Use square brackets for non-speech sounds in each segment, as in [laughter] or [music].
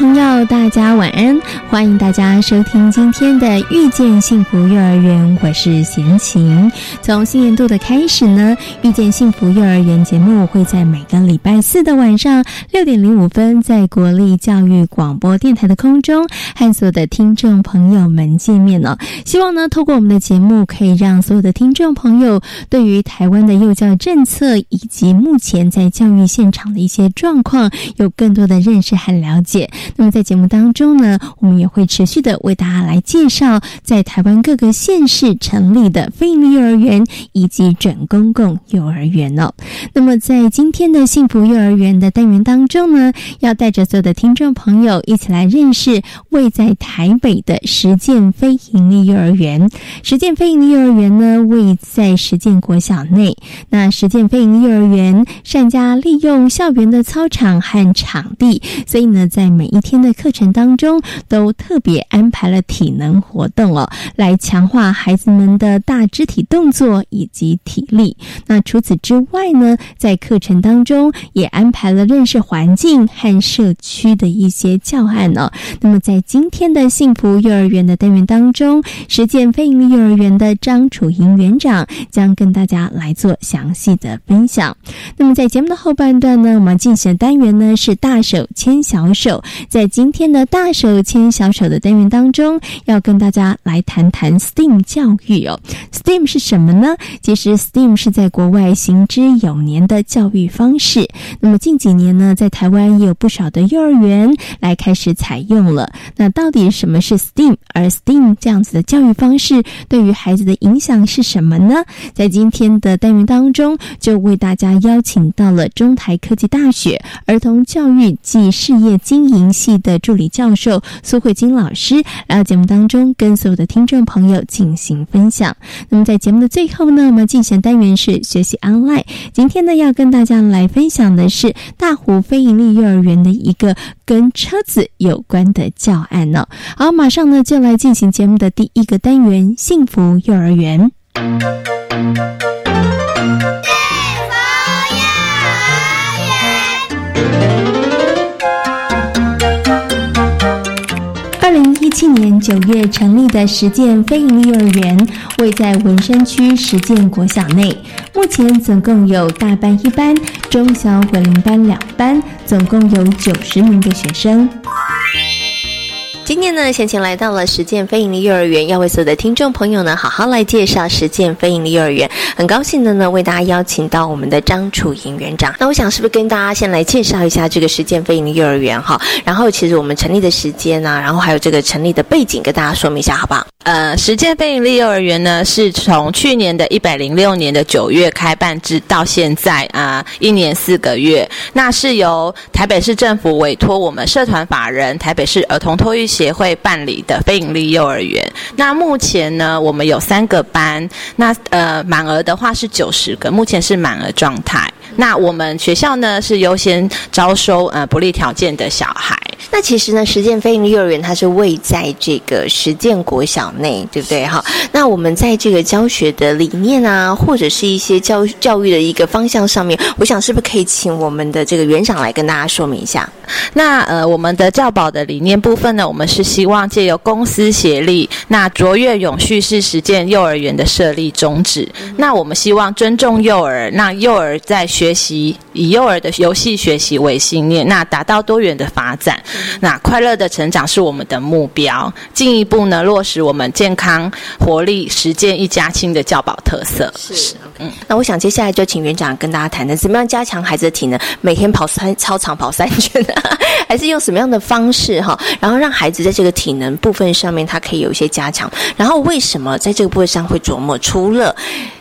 朋友，大家晚安！欢迎大家收听今天的《遇见幸福幼儿园》，我是贤琴。从新年度的开始呢，《遇见幸福幼儿园》节目会在每个礼拜四的晚上六点零五分，在国立教育广播电台的空中和所有的听众朋友们见面了。希望呢，透过我们的节目，可以让所有的听众朋友对于台湾的幼教政策以及目前在教育现场的一些状况，有更多的认识和了解。那么在节目当中呢，我们也会持续的为大家来介绍在台湾各个县市成立的非营利幼儿园以及准公共幼儿园哦。那么在今天的幸福幼儿园的单元当中呢，要带着所有的听众朋友一起来认识位在台北的实践非营利幼儿园。实践非营利幼儿园呢，位在实践国小内。那实践非营利幼儿园善加利用校园的操场和场地，所以呢，在每一天的课程当中，都特别安排了体能活动哦，来强化孩子们的大肢体动作以及体力。那除此之外呢，在课程当中也安排了认识环境和社区的一些教案呢。那么在今天的幸福幼儿园的单元当中，实践非营利幼儿园的张楚莹园长将跟大家来做详细的分享。那么在节目的后半段呢，我们进行的单元呢是大手牵小手。在今天的大手牵小小手的单元当中，要跟大家来谈谈 STEAM 教育哦。STEAM 是什么呢？其实 STEAM 是在国外行之有年的教育方式。那么近几年呢，在台湾也有不少的幼儿园来开始采用了。那到底什么是 STEAM？而 STEAM 这样子的教育方式对于孩子的影响是什么呢？在今天的单元当中，就为大家邀请到了中台科技大学儿童教育暨事业经营。系的助理教授苏慧金老师来到节目当中，跟所有的听众朋友进行分享。那么在节目的最后呢，我们进行单元是学习 online。今天呢，要跟大家来分享的是大湖非营利幼儿园的一个跟车子有关的教案呢。好，马上呢就来进行节目的第一个单元——幸福幼儿园。去年九月成立的实践非营利幼儿园，位在文山区实践国小内。目前总共有大班一班、中小混龄班两班，总共有九十名的学生。今天呢，贤琴来到了实践非营利幼儿园，要为所有的听众朋友呢，好好来介绍实践非营利幼儿园。很高兴的呢，为大家邀请到我们的张楚莹园长。那我想是不是跟大家先来介绍一下这个实践非营利幼儿园哈？然后其实我们成立的时间呢，然后还有这个成立的背景，跟大家说明一下好不好？呃，实践非营利幼儿园呢，是从去年的一百零六年的九月开办至到现在啊，一年四个月。那是由台北市政府委托我们社团法人台北市儿童托育协会办理的非营利幼儿园。那目前呢，我们有三个班，那呃满额的话是九十个，目前是满额状态。那我们学校呢是优先招收呃不利条件的小孩。那其实呢，实践飞行幼儿园它是位在这个实践国小内，对不对？哈，那我们在这个教学的理念啊，或者是一些教教育的一个方向上面，我想是不是可以请我们的这个园长来跟大家说明一下？那呃，我们的教保的理念部分呢，我们是希望借由公司协力，那卓越永续是实践幼儿园的设立宗旨。那我们希望尊重幼儿，那幼儿在学习以幼儿的游戏学习为信念，那达到多元的发展。那快乐的成长是我们的目标，进一步呢落实我们健康活力实践一家亲的教保特色。是，嗯，那我想接下来就请园长跟大家谈谈，怎么样加强孩子的体能，每天跑三 [laughs] 操场跑三圈，[laughs] 还是用什么样的方式哈，然后让孩子在这个体能部分上面，他可以有一些加强。然后为什么在这个部分上会琢磨？除了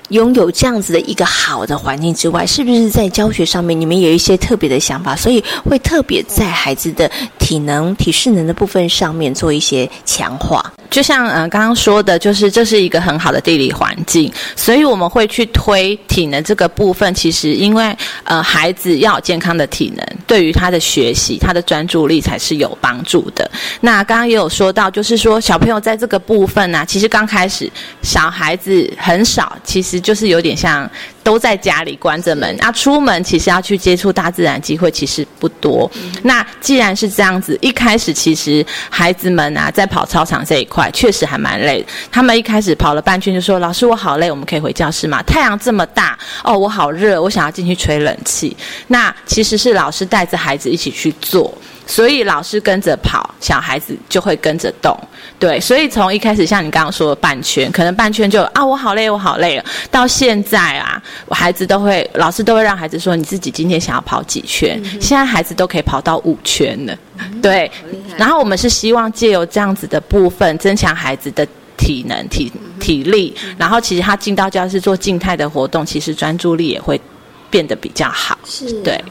拥有这样子的一个好的环境之外，是不是在教学上面你们有一些特别的想法？所以会特别在孩子的体能、体适能的部分上面做一些强化。就像呃刚刚说的，就是这是一个很好的地理环境，所以我们会去推体能这个部分。其实因为呃孩子要有健康的体能，对于他的学习、他的专注力才是有帮助的。那刚刚也有说到，就是说小朋友在这个部分呢，其实刚开始小孩子很少，其实就是有点像。都在家里关着门，啊，出门其实要去接触大自然机会其实不多。那既然是这样子，一开始其实孩子们啊，在跑操场这一块确实还蛮累。他们一开始跑了半圈就说：“老师，我好累，我们可以回教室吗？”太阳这么大，哦，我好热，我想要进去吹冷气。那其实是老师带着孩子一起去做。所以老师跟着跑，小孩子就会跟着动，对。所以从一开始，像你刚刚说的半圈，可能半圈就啊，我好累，我好累了。到现在啊，我孩子都会，老师都会让孩子说，你自己今天想要跑几圈？现在孩子都可以跑到五圈了，对。然后我们是希望借由这样子的部分，增强孩子的体能、体体力。然后其实他进到教室做静态的活动，其实专注力也会变得比较好，是对。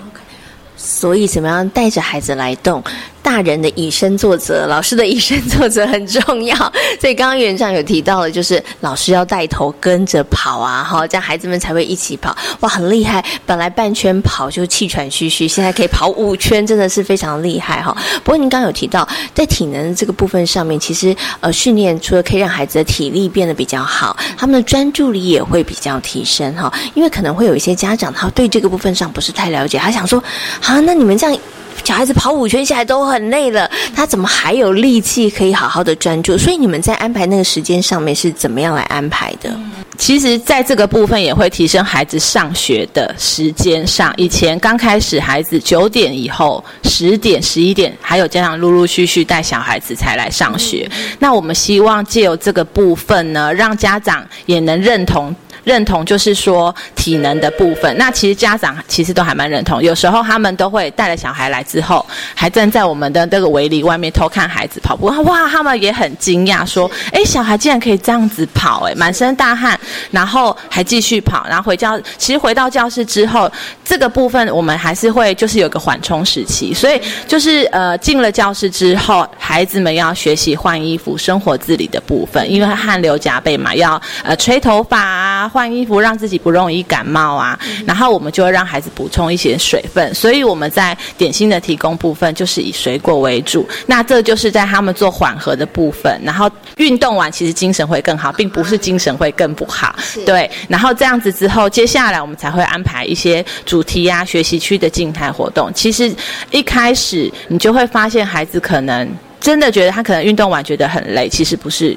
所以，怎么样带着孩子来动？大人的以身作则，老师的以身作则很重要。[laughs] 所以刚刚园长有提到了，就是老师要带头跟着跑啊，哈，这样孩子们才会一起跑。哇，很厉害！本来半圈跑就气喘吁吁，现在可以跑五圈，真的是非常厉害哈。不过您刚刚有提到，在体能这个部分上面，其实呃训练除了可以让孩子的体力变得比较好，他们的专注力也会比较提升哈。因为可能会有一些家长他对这个部分上不是太了解，他想说，啊，那你们这样。小孩子跑五圈下来都很累了，他怎么还有力气可以好好的专注？所以你们在安排那个时间上面是怎么样来安排的？其实，在这个部分也会提升孩子上学的时间上。以前刚开始，孩子九点以后、十点、十一点，还有家长陆陆续续带小孩子才来上学。那我们希望借由这个部分呢，让家长也能认同。认同就是说体能的部分，那其实家长其实都还蛮认同。有时候他们都会带了小孩来之后，还站在我们的这个围篱外面偷看孩子跑步。哇，他们也很惊讶，说：“ [laughs] 哎，小孩竟然可以这样子跑，哎，满身大汗，然后还继续跑。”然后回教，其实回到教室之后，这个部分我们还是会就是有个缓冲时期。所以就是呃，进了教室之后，孩子们要学习换衣服、生活自理的部分，因为汗流浃背嘛，要呃吹头发啊。换衣服让自己不容易感冒啊，然后我们就会让孩子补充一些水分，所以我们在点心的提供部分就是以水果为主。那这就是在他们做缓和的部分，然后运动完其实精神会更好，并不是精神会更不好。对，然后这样子之后，接下来我们才会安排一些主题呀、学习区的静态活动。其实一开始你就会发现孩子可能。真的觉得他可能运动完觉得很累，其实不是，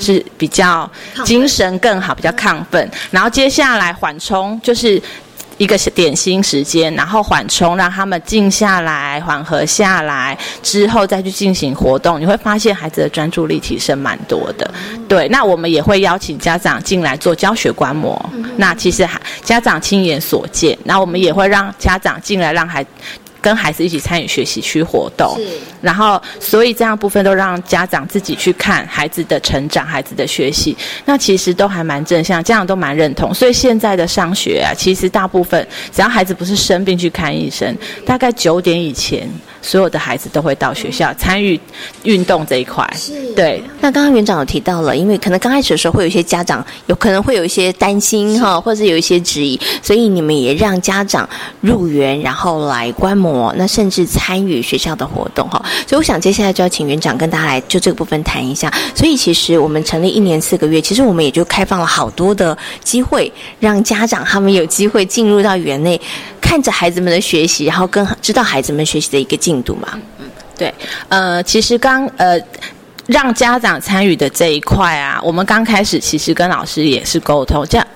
是比较精神更好，比较亢奋。然后接下来缓冲就是一个点心时间，然后缓冲让他们静下来、缓和下来之后再去进行活动，你会发现孩子的专注力提升蛮多的。对，那我们也会邀请家长进来做教学观摩。那其实家长亲眼所见，那我们也会让家长进来让孩。跟孩子一起参与学习区活动，然后所以这样部分都让家长自己去看孩子的成长、孩子的学习，那其实都还蛮正向，家长都蛮认同。所以现在的上学啊，其实大部分只要孩子不是生病去看医生，大概九点以前。所有的孩子都会到学校参与运动这一块，是对。那刚刚园长有提到了，因为可能刚开始的时候会有一些家长有可能会有一些担心哈，或者有一些质疑，所以你们也让家长入园，然后来观摩，那甚至参与学校的活动哈。所以我想接下来就要请园长跟大家来就这个部分谈一下。所以其实我们成立一年四个月，其实我们也就开放了好多的机会，让家长他们有机会进入到园内。看着孩子们的学习，然后跟知道孩子们学习的一个进度嘛。嗯，对，呃，其实刚呃让家长参与的这一块啊，我们刚开始其实跟老师也是沟通，这样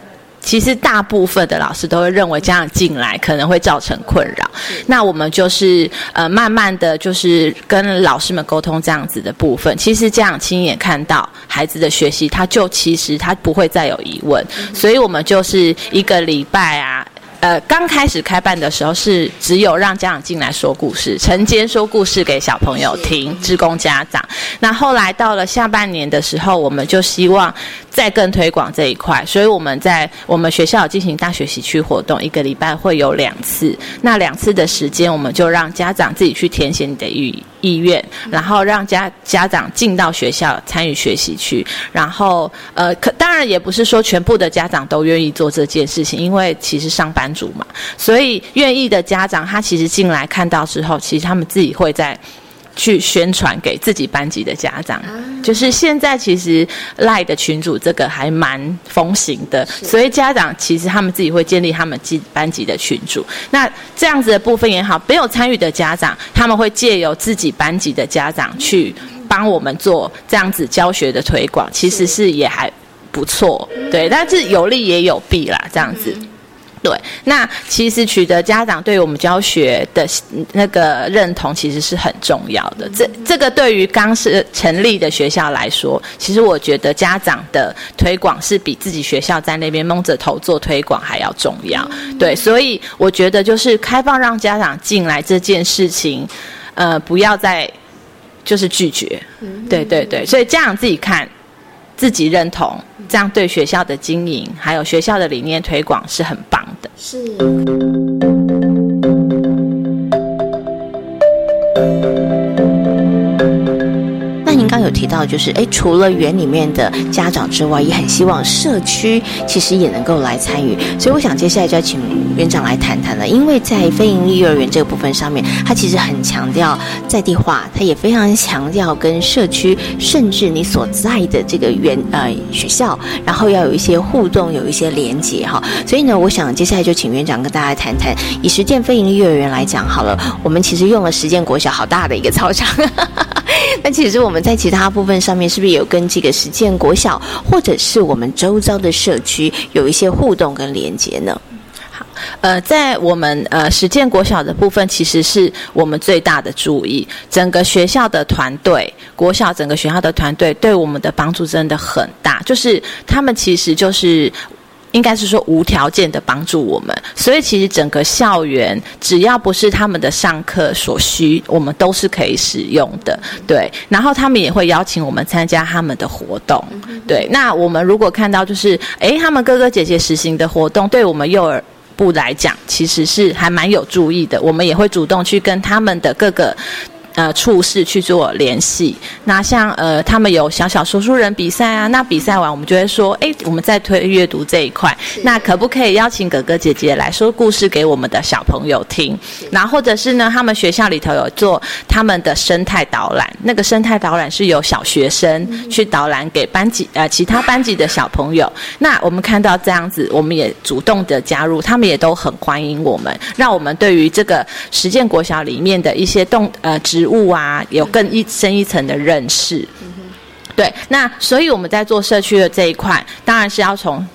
其实大部分的老师都会认为这样进来可能会造成困扰，那我们就是呃慢慢的就是跟老师们沟通这样子的部分。其实家长亲眼看到孩子的学习，他就其实他不会再有疑问，所以我们就是一个礼拜啊。呃，刚开始开办的时候是只有让家长进来说故事，晨间说故事给小朋友听，职工家长。那后来到了下半年的时候，我们就希望再更推广这一块，所以我们在我们学校进行大学习区活动，一个礼拜会有两次。那两次的时间，我们就让家长自己去填写你的意意愿，然后让家家长进到学校参与学习区。然后呃，可当然也不是说全部的家长都愿意做这件事情，因为其实上班。主嘛，所以愿意的家长，他其实进来看到之后，其实他们自己会在去宣传给自己班级的家长。就是现在其实赖的群主这个还蛮风行的，所以家长其实他们自己会建立他们级班级的群主。那这样子的部分也好，没有参与的家长，他们会借由自己班级的家长去帮我们做这样子教学的推广，其实是也还不错。对，但是有利也有弊啦，这样子。对，那其实取得家长对于我们教学的那个认同，其实是很重要的。这这个对于刚是成立的学校来说，其实我觉得家长的推广是比自己学校在那边蒙着头做推广还要重要。对，所以我觉得就是开放让家长进来这件事情，呃，不要再就是拒绝。对对对，所以家长自己看。自己认同，这样对学校的经营还有学校的理念推广是很棒的。是。刚有提到就是，哎，除了园里面的家长之外，也很希望社区其实也能够来参与。所以我想接下来就要请园长来谈谈了，因为在非营利幼儿园这个部分上面，他其实很强调在地化，他也非常强调跟社区，甚至你所在的这个园呃学校，然后要有一些互动，有一些连接哈。所以呢，我想接下来就请园长跟大家谈谈，以实践非营利幼儿园来讲好了，我们其实用了实践国小好大的一个操场。那其实我们在其他部分上面，是不是有跟这个实践国小，或者是我们周遭的社区有一些互动跟连接呢？好，呃，在我们呃实践国小的部分，其实是我们最大的注意，整个学校的团队，国小整个学校的团队对我们的帮助真的很大，就是他们其实就是。应该是说无条件的帮助我们，所以其实整个校园只要不是他们的上课所需，我们都是可以使用的。对，然后他们也会邀请我们参加他们的活动。对，那我们如果看到就是，诶，他们哥哥姐姐实行的活动，对我们幼儿部来讲，其实是还蛮有注意的。我们也会主动去跟他们的各个。呃，处事去做联系。那像呃，他们有小小说书人比赛啊，那比赛完我们就会说，哎，我们在推阅读这一块，那可不可以邀请哥哥姐姐来说故事给我们的小朋友听？然后或者是呢，他们学校里头有做他们的生态导览，那个生态导览是由小学生去导览给班级呃其他班级的小朋友。那我们看到这样子，我们也主动的加入，他们也都很欢迎我们，让我们对于这个实践国小里面的一些动呃植植物啊，有更一深一层的认识。对，那所以我们在做社区的这一块，当然是要从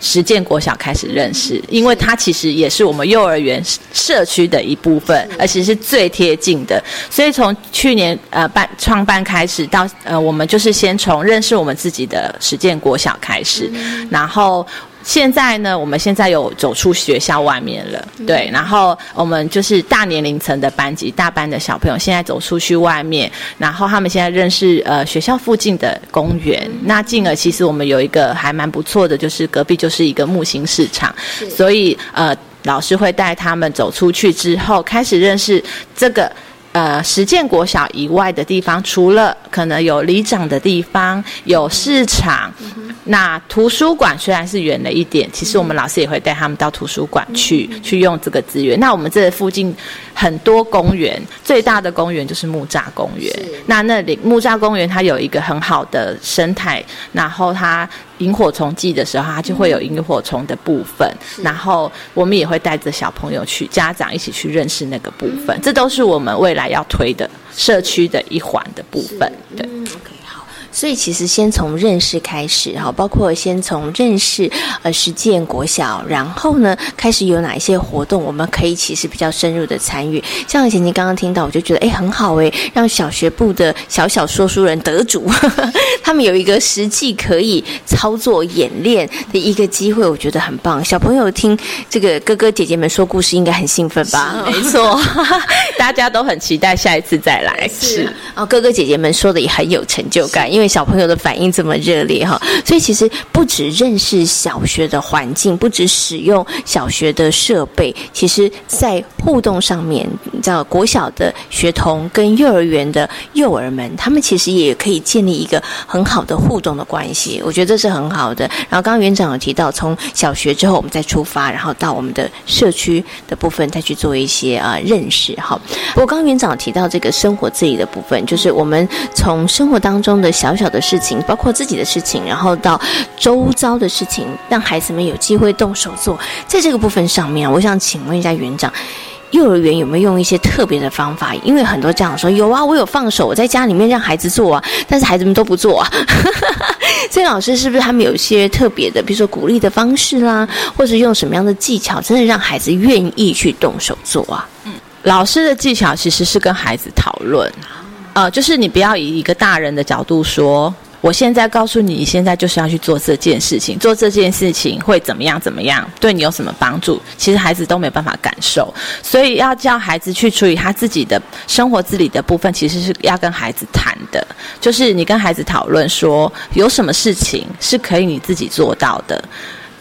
实践国小开始认识，因为它其实也是我们幼儿园社区的一部分，而且是最贴近的。所以从去年呃办创办开始到呃，我们就是先从认识我们自己的实践国小开始，然后。现在呢，我们现在有走出学校外面了，对，然后我们就是大年龄层的班级，大班的小朋友现在走出去外面，然后他们现在认识呃学校附近的公园，那进而其实我们有一个还蛮不错的，就是隔壁就是一个木星市场，所以呃老师会带他们走出去之后，开始认识这个。呃，实践国小以外的地方，除了可能有里长的地方，有市场，那图书馆虽然是远了一点，其实我们老师也会带他们到图书馆去，去用这个资源。那我们这附近很多公园，最大的公园就是木栅公园。那那里木栅公园它有一个很好的生态，然后它。萤火虫季的时候，它就会有萤火虫的部分，然后我们也会带着小朋友去，家长一起去认识那个部分，这都是我们未来要推的社区的一环的部分。对。所以其实先从认识开始哈，包括先从认识呃实践国小，然后呢开始有哪一些活动，我们可以其实比较深入的参与。像以前您刚刚听到，我就觉得哎很好哎，让小学部的小小说书人得主，[laughs] 他们有一个实际可以操作演练的一个机会，我觉得很棒。小朋友听这个哥哥姐姐们说故事，应该很兴奋吧？没错，[laughs] 大家都很期待下一次再来。是哦，哥哥姐姐们说的也很有成就感，因为小朋友的反应这么热烈哈，所以其实不止认识小学的环境，不止使用小学的设备，其实在互动上面，你知道国小的学童跟幼儿园的幼儿们，他们其实也可以建立一个很好的互动的关系，我觉得这是很好的。然后刚刚园长有提到，从小学之后我们再出发，然后到我们的社区的部分再去做一些啊认识哈。不过刚刚园长提到这个生活自理的部分，就是我们从生活当中的小小小的事情，包括自己的事情，然后到周遭的事情，让孩子们有机会动手做。在这个部分上面，我想请问一下园长。幼儿园有没有用一些特别的方法？因为很多家长说有啊，我有放手，我在家里面让孩子做啊，但是孩子们都不做啊。[laughs] 所以老师是不是他们有一些特别的，比如说鼓励的方式啦，或者用什么样的技巧，真的让孩子愿意去动手做啊？嗯，老师的技巧其实是跟孩子讨论，呃，就是你不要以一个大人的角度说。我现在告诉你，你现在就是要去做这件事情，做这件事情会怎么样？怎么样？对你有什么帮助？其实孩子都没办法感受，所以要叫孩子去处理他自己的生活自理的部分，其实是要跟孩子谈的。就是你跟孩子讨论说，有什么事情是可以你自己做到的，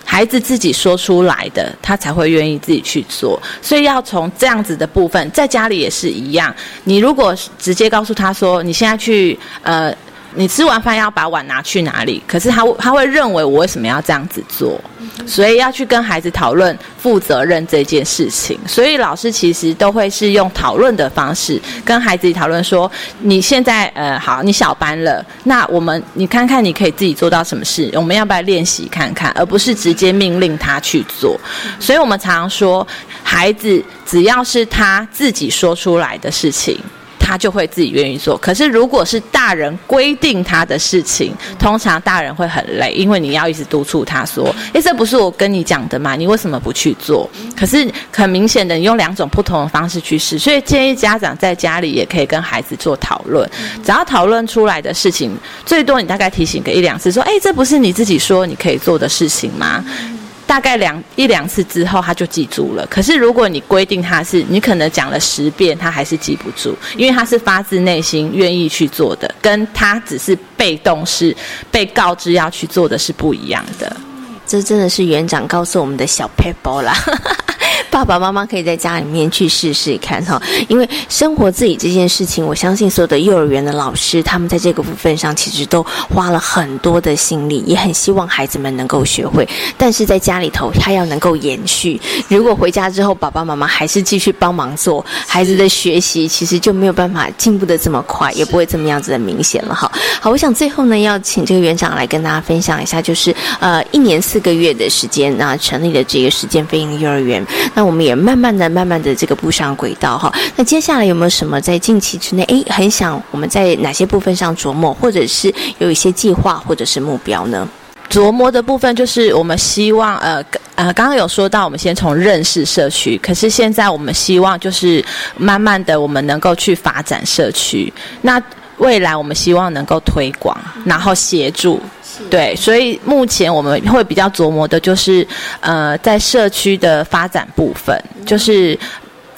孩子自己说出来的，他才会愿意自己去做。所以要从这样子的部分，在家里也是一样。你如果直接告诉他说，你现在去呃。你吃完饭要把碗拿去哪里？可是他他会认为我为什么要这样子做？所以要去跟孩子讨论负责任这件事情。所以老师其实都会是用讨论的方式跟孩子讨论说：你现在呃好，你小班了，那我们你看看你可以自己做到什么事？我们要不要练习看看？而不是直接命令他去做。所以我们常常说，孩子只要是他自己说出来的事情。他就会自己愿意做。可是，如果是大人规定他的事情，通常大人会很累，因为你要一直督促他说：“诶，这不是我跟你讲的吗？你为什么不去做？”可是很明显的，你用两种不同的方式去试。所以建议家长在家里也可以跟孩子做讨论。只要讨论出来的事情，最多你大概提醒个一两次，说：“诶，这不是你自己说你可以做的事情吗？”大概两一两次之后，他就记住了。可是如果你规定他是，你可能讲了十遍，他还是记不住，因为他是发自内心愿意去做的，跟他只是被动是被告知要去做的是不一样的。这真的是园长告诉我们的小 paper 啦。[laughs] 爸爸妈妈可以在家里面去试试看哈，因为生活自理这件事情，我相信所有的幼儿园的老师，他们在这个部分上其实都花了很多的心力，也很希望孩子们能够学会。但是在家里头，他要能够延续。如果回家之后，爸爸妈妈还是继续帮忙做，孩子的学习其实就没有办法进步的这么快，也不会这么样子的明显了哈。好，我想最后呢，要请这个园长来跟大家分享一下，就是呃，一年四个月的时间，那成立了这个时间飞鹰幼儿园。那我们也慢慢的、慢慢的这个步上轨道哈。那接下来有没有什么在近期之内，诶，很想我们在哪些部分上琢磨，或者是有一些计划或者是目标呢？琢磨的部分就是我们希望，呃呃，刚刚有说到，我们先从认识社区，可是现在我们希望就是慢慢的，我们能够去发展社区。那未来我们希望能够推广，然后协助。对，所以目前我们会比较琢磨的就是，呃，在社区的发展部分，就是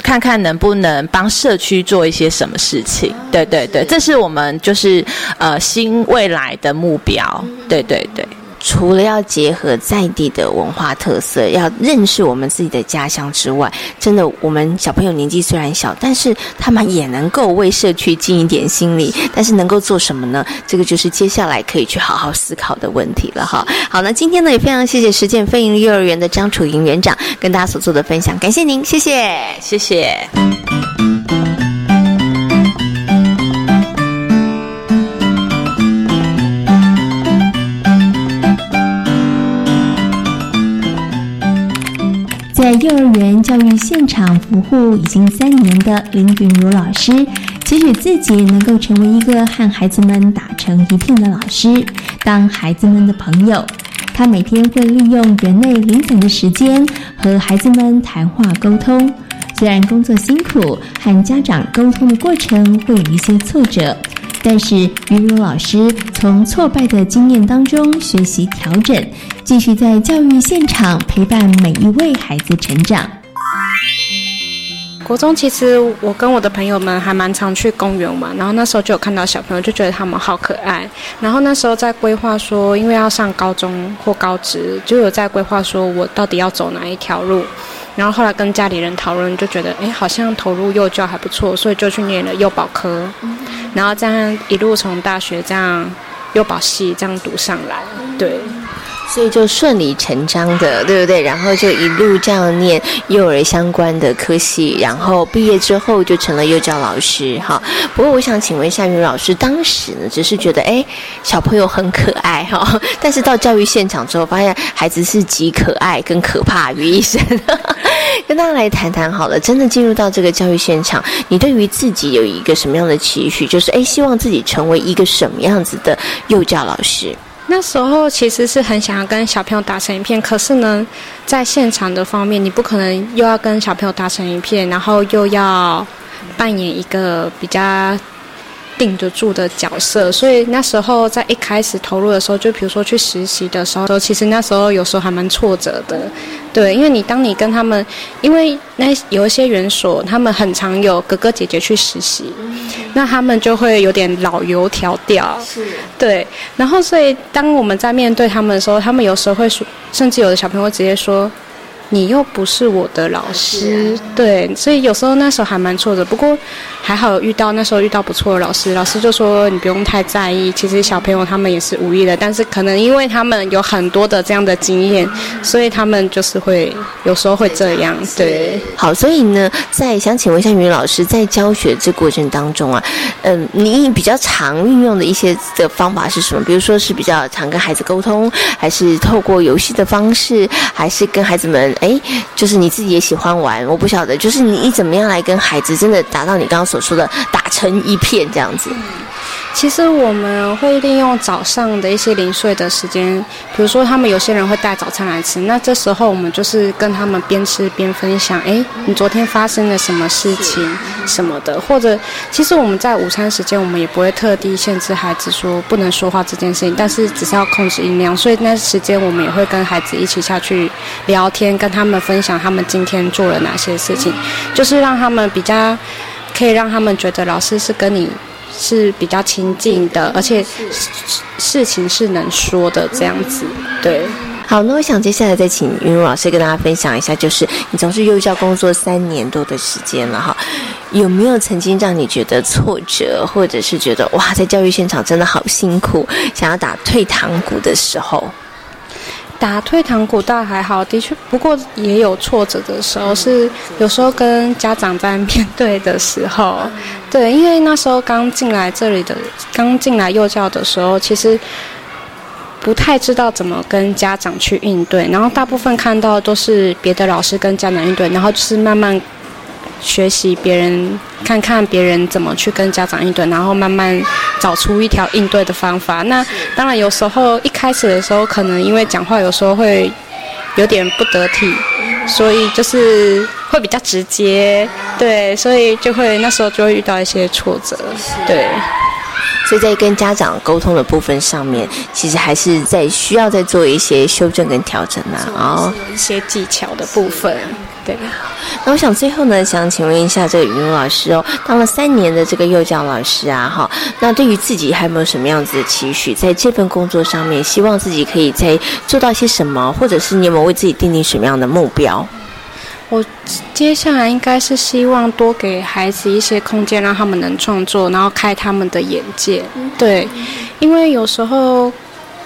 看看能不能帮社区做一些什么事情。对对对，这是我们就是呃新未来的目标。对对对。除了要结合在地的文化特色，要认识我们自己的家乡之外，真的，我们小朋友年纪虽然小，但是他们也能够为社区尽一点心力。但是能够做什么呢？这个就是接下来可以去好好思考的问题了哈。好，那今天呢也非常谢谢实践飞营幼儿园的张楚莹园长跟大家所做的分享，感谢您，谢谢，谢谢。幼儿园教育现场服务已经三年的林允如老师，期许自己能够成为一个和孩子们打成一片的老师，当孩子们的朋友。他每天会利用园内零散的时间和孩子们谈话沟通。虽然工作辛苦，和家长沟通的过程会有一些挫折，但是于如老师从挫败的经验当中学习调整，继续在教育现场陪伴每一位孩子成长。国中其实我跟我的朋友们还蛮常去公园玩，然后那时候就有看到小朋友，就觉得他们好可爱。然后那时候在规划说，因为要上高中或高职，就有在规划说我到底要走哪一条路。然后后来跟家里人讨论，就觉得哎，好像投入幼教还不错，所以就去念了幼保科。然后这样一路从大学这样幼保系这样读上来，对。所以就顺理成章的，对不对？然后就一路这样念幼儿相关的科系，然后毕业之后就成了幼教老师。哈，不过我想请问一下于老师，当时呢只是觉得哎小朋友很可爱哈，[laughs] 但是到教育现场之后，发现孩子是极可爱跟可怕于一身。[laughs] [laughs] 跟大家来谈谈好了，真的进入到这个教育现场，你对于自己有一个什么样的期许？就是哎，希望自己成为一个什么样子的幼教老师？那时候其实是很想要跟小朋友打成一片，可是呢，在现场的方面，你不可能又要跟小朋友打成一片，然后又要扮演一个比较。定得住的角色，所以那时候在一开始投入的时候，就比如说去实习的时候，其实那时候有时候还蛮挫折的，对，因为你当你跟他们，因为那有一些园所，他们很常有哥哥姐姐去实习，那他们就会有点老油条调，是，对，然后所以当我们在面对他们的时候，他们有时候会说，甚至有的小朋友会直接说。你又不是我的老师，对，所以有时候那时候还蛮挫折。不过还好遇到那时候遇到不错的老师，老师就说你不用太在意。其实小朋友他们也是无意的，但是可能因为他们有很多的这样的经验，所以他们就是会有时候会这样。对，好，所以呢，在想请问一下于老师，在教学这过程当中啊，嗯，你比较常运用的一些的方法是什么？比如说是比较常跟孩子沟通，还是透过游戏的方式，还是跟孩子们？哎，就是你自己也喜欢玩，我不晓得，就是你你怎么样来跟孩子真的达到你刚刚所说的打成一片这样子。其实我们会利用早上的一些零碎的时间，比如说他们有些人会带早餐来吃，那这时候我们就是跟他们边吃边分享，哎，你昨天发生了什么事情什么的，或者其实我们在午餐时间，我们也不会特地限制孩子说不能说话这件事情，但是只是要控制音量，所以那时间我们也会跟孩子一起下去聊天，跟他们分享他们今天做了哪些事情，就是让他们比较可以让他们觉得老师是跟你。是比较亲近的，而且事情是能说的这样子。对，好，那我想接下来再请云茹老师跟大家分享一下，就是你从事幼教工作三年多的时间了哈，有没有曾经让你觉得挫折，或者是觉得哇，在教育现场真的好辛苦，想要打退堂鼓的时候？打退堂鼓倒还好，的确，不过也有挫折的时候，是有时候跟家长在面对的时候，对，因为那时候刚进来这里的，刚进来幼教的时候，其实不太知道怎么跟家长去应对，然后大部分看到都是别的老师跟家长应对，然后就是慢慢。学习别人，看看别人怎么去跟家长应对，然后慢慢找出一条应对的方法。那当然，有时候一开始的时候，可能因为讲话有时候会有点不得体，所以就是会比较直接，对，所以就会那时候就会遇到一些挫折，对。所以在跟家长沟通的部分上面，其实还是在需要再做一些修正跟调整呐，啊，一些技巧的部分。对，那我想最后呢，想请问一下这个语文老师哦，当了三年的这个幼教老师啊，哈，那对于自己还有没有什么样子的期许，在这份工作上面，希望自己可以在做到些什么，或者是你有没有为自己定定什么样的目标？我接下来应该是希望多给孩子一些空间，让他们能创作，然后开他们的眼界。对，因为有时候。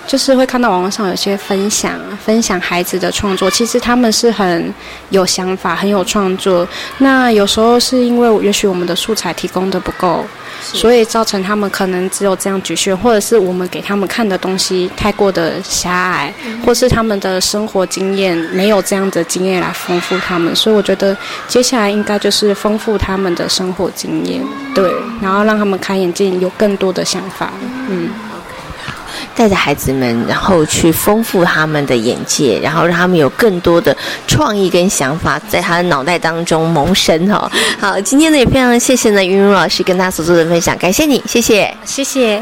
就是会看到网络上有些分享，分享孩子的创作，其实他们是很有想法、很有创作。那有时候是因为也许我们的素材提供的不够，所以造成他们可能只有这样局限，或者是我们给他们看的东西太过的狭隘，或是他们的生活经验没有这样的经验来丰富他们。所以我觉得接下来应该就是丰富他们的生活经验，对，然后让他们开眼界，有更多的想法，嗯。带着孩子们，然后去丰富他们的眼界，然后让他们有更多的创意跟想法在他的脑袋当中萌生哈。好，今天呢也非常谢谢呢云如老师跟大家所做的分享，感谢你，谢谢，谢谢。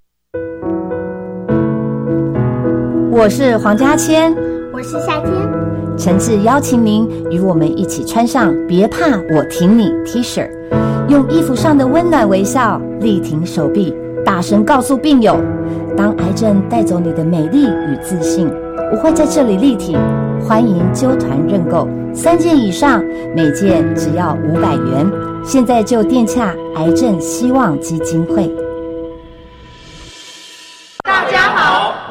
我是黄家千，我是夏天。诚挚邀请您与我们一起穿上“别怕，我挺你 ”T 恤，用衣服上的温暖微笑力挺手臂，大声告诉病友：当癌症带走你的美丽与自信，我会在这里力挺。欢迎揪团认购，三件以上，每件只要五百元。现在就电洽癌症希望基金会。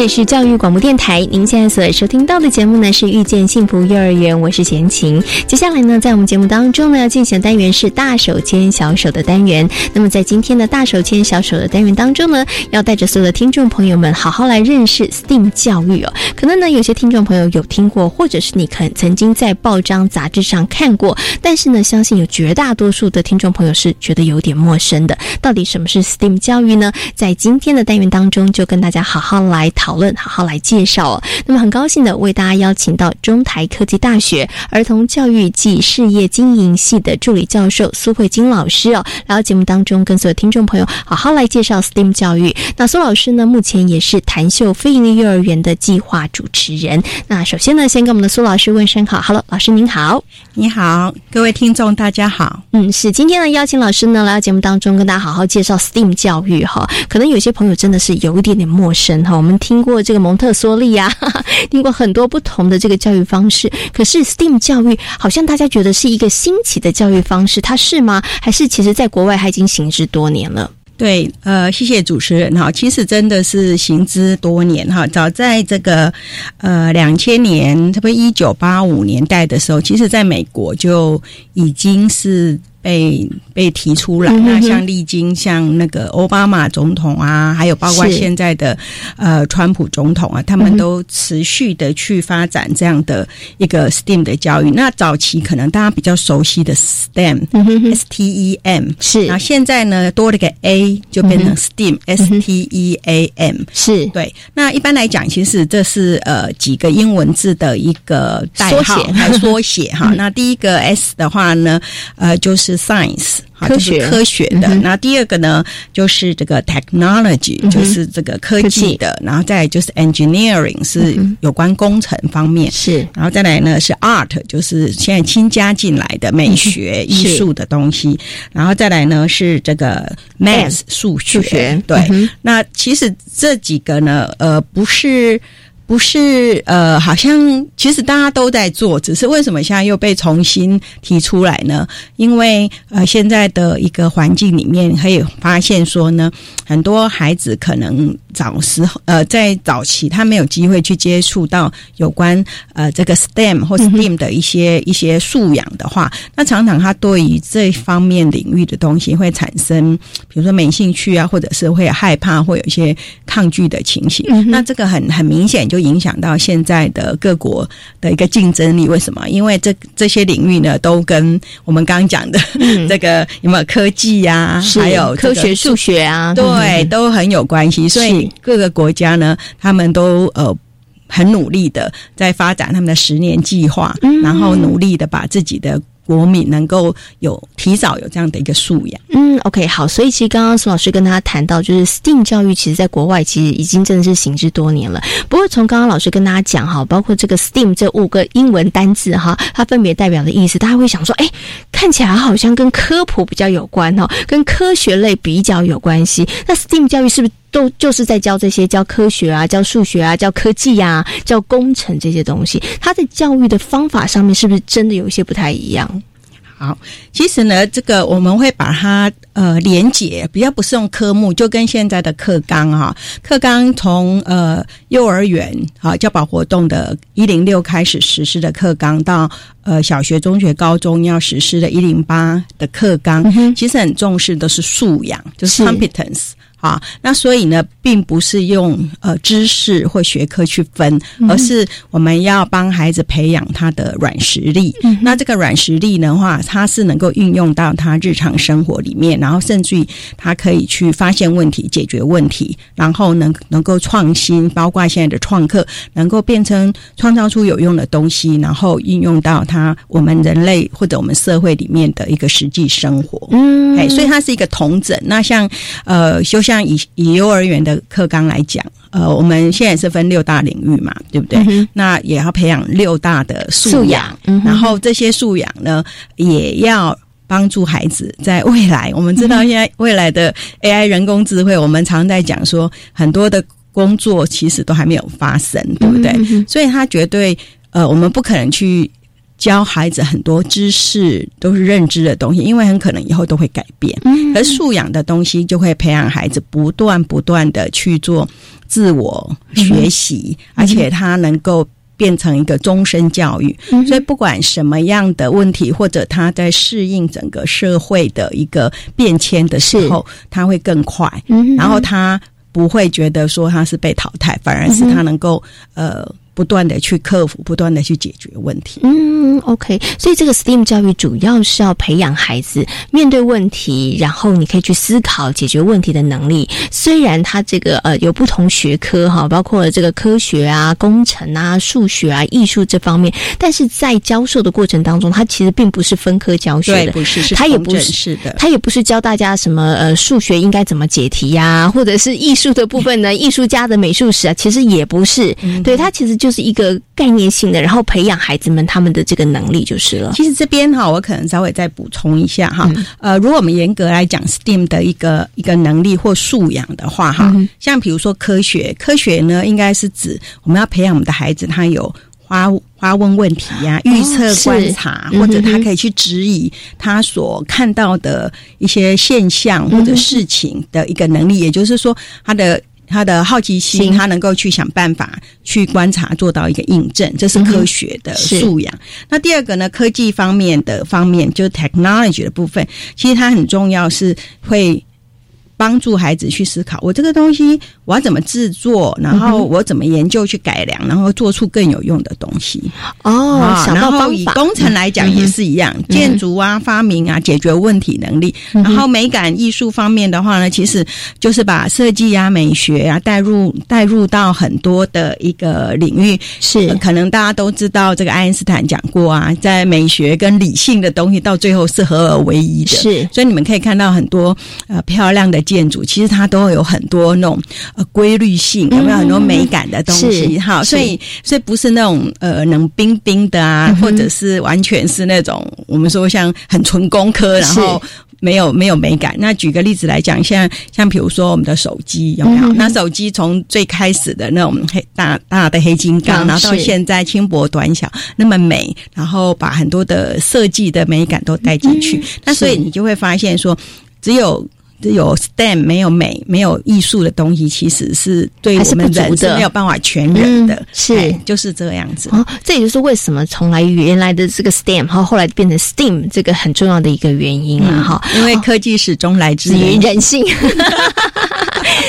这里是教育广播电台，您现在所收听到的节目呢是遇见幸福幼儿园，我是贤琴。接下来呢，在我们节目当中呢，要进行的单元是大手牵小手的单元。那么在今天的大手牵小手的单元当中呢，要带着所有的听众朋友们好好来认识 STEAM 教育哦。可能呢，有些听众朋友有听过，或者是你可曾经在报章杂志上看过，但是呢，相信有绝大多数的听众朋友是觉得有点陌生的。到底什么是 STEAM 教育呢？在今天的单元当中，就跟大家好好来讨。讨论，好好来介绍哦。那么很高兴的为大家邀请到中台科技大学儿童教育暨事业经营系的助理教授苏慧金老师哦，来到节目当中跟所有听众朋友好好来介绍 STEAM 教育。那苏老师呢，目前也是谭秀非营利幼儿园的计划主持人。那首先呢，先跟我们的苏老师问声好，Hello，老师您好，你好，各位听众大家好。嗯，是今天呢邀请老师呢来到节目当中跟大家好好介绍 STEAM 教育哈。可能有些朋友真的是有一点点陌生哈，我们听。过这个蒙特梭利呀，[laughs] 听过很多不同的这个教育方式。可是 STEAM 教育好像大家觉得是一个新奇的教育方式，它是吗？还是其实在国外它已经行之多年了？对，呃，谢谢主持人哈。其实真的是行之多年哈。早在这个呃两千年，差不多一九八五年代的时候，其实在美国就已经是。被被提出来，那像历经像那个奥巴马总统啊，还有包括现在的呃川普总统啊，他们都持续的去发展这样的一个 STEAM 的教育。那早期可能大家比较熟悉的 STEM，S T E M 是，那现在呢多了个 A 就变成 STEAM，S T E A M 是。对。那一般来讲，其实这是呃几个英文字的一个代号，缩写。哈。那第一个 S 的话呢，呃就是。是 science。科学。科学的，那第二个呢，就是这个 technology，就是这个科技的，然后再就是 engineering，是有关工程方面，是，然后再来呢是 art，就是现在新加进来的美学、艺术的东西，然后再来呢是这个 math 数学，对，那其实这几个呢，呃，不是。不是，呃，好像其实大家都在做，只是为什么现在又被重新提出来呢？因为呃，现在的一个环境里面可以发现说呢，很多孩子可能早时候呃，在早期他没有机会去接触到有关呃这个 STEM 或 STEAM 的一些一些素养的话，那常常他对于这方面领域的东西会产生，比如说没兴趣啊，或者是会害怕，会有一些抗拒的情形。那这个很很明显就。影响到现在的各国的一个竞争力，为什么？因为这这些领域呢，都跟我们刚刚讲的 [laughs] 这个有没有科技呀，还有科学、数学啊，对，都很有关系。所以各个国家呢，他们都呃很努力的在发展他们的十年计划，然后努力的把自己的。国民能够有提早有这样的一个素养。嗯，OK，好。所以其实刚刚苏老师跟他谈到，就是 STEAM 教育，其实在国外其实已经真的是行之多年了。不过从刚刚老师跟大家讲哈，包括这个 STEAM 这五个英文单字哈，它分别代表的意思，大家会想说，哎，看起来好像跟科普比较有关哦，跟科学类比较有关系。那 STEAM 教育是不是都就是在教这些教科学啊、教数学啊、教科技呀、教工程这些东西？他在教育的方法上面是不是真的有一些不太一样？好，其实呢，这个我们会把它呃连结，比较不是用科目，就跟现在的课纲哈，课纲从呃幼儿园啊教保活动的一零六开始实施的课纲，到呃小学、中学、高中要实施的一零八的课纲，其实很重视的是素养，就是 competence。啊，那所以呢，并不是用呃知识或学科去分，而是我们要帮孩子培养他的软实力。嗯那这个软实力的话，他是能够运用到他日常生活里面，然后甚至于他可以去发现问题、解决问题，然后能能够创新，包括现在的创客，能够变成创造出有用的东西，然后运用到他我们人类或者我们社会里面的一个实际生活。嗯，哎，所以它是一个同整。那像呃休息。像以以幼儿园的课纲来讲，呃，我们现在是分六大领域嘛，对不对？那也要培养六大的素养，然后这些素养呢，也要帮助孩子在未来。我们知道现在未来的 AI 人工智慧，我们常在讲说，很多的工作其实都还没有发生，对不对？所以他绝对呃，我们不可能去。教孩子很多知识都是认知的东西，因为很可能以后都会改变。嗯，而素养的东西就会培养孩子不断不断的去做自我学习，而且他能够变成一个终身教育。所以不管什么样的问题，或者他在适应整个社会的一个变迁的时候，他会更快。嗯，然后他不会觉得说他是被淘汰，反而是他能够呃。不断的去克服，不断的去解决问题。嗯，OK。所以这个 STEAM 教育主要是要培养孩子面对问题，然后你可以去思考解决问题的能力。虽然它这个呃有不同学科哈，包括这个科学啊、工程啊、数学啊、艺术这方面，但是在教授的过程当中，它其实并不是分科教学的，不是，它也不是的，它也不是教大家什么呃数学应该怎么解题呀，或者是艺术的部分呢，艺术家的美术史啊，其实也不是。对，它其实就。是一个概念性的，然后培养孩子们他们的这个能力就是了。其实这边哈，我可能稍微再补充一下哈。呃，如果我们严格来讲 STEAM 的一个一个能力或素养的话哈，像比如说科学，科学呢应该是指我们要培养我们的孩子，他有发发问问题呀、预测观察，或者他可以去质疑他所看到的一些现象或者事情的一个能力。也就是说，他的。他的好奇心，他能够去想办法去观察，做到一个印证，这是科学的素养。那第二个呢，科技方面的方面，就是 technology 的部分，其实它很重要，是会帮助孩子去思考，我这个东西我要怎么制作，然后我怎么研究去改良，然后做出更有用的东西。哦，想到然后方，以工程来讲也是一样，建筑啊、发明啊、解决问题能力。然后美感艺术方面的话呢，其实就是把设计啊、美学啊带入带入到很多的一个领域。是、呃可能大家都知道，这个爱因斯坦讲过啊，在美学跟理性的东西到最后是合而为一的。是，所以你们可以看到很多呃漂亮的建筑，其实它都有很多那种呃规律性，有没有很多美感的东西？是哈，所以所以不是那种呃冷冰冰的啊，或者是完全是那种我们说像很纯工科，然后。没有没有美感。那举个例子来讲，像像比如说我们的手机有没有？嗯那手机从最开始的那种黑大大的黑金刚，嗯然后到是现在轻薄短小那么美，然后把很多的设计的美感都带进去。那所以你就会发现说，只有。只有 STEM 没有美、没有艺术的东西，其实是对我们人是没有办法全人的，嗯是哎就是这样子。哦，这也就是为什么从来原来的这个 STEM，然后后来变成 STEAM 这个很重要的一个原因了哈。因为科技始终来自于于 [laughs] 人性。[laughs]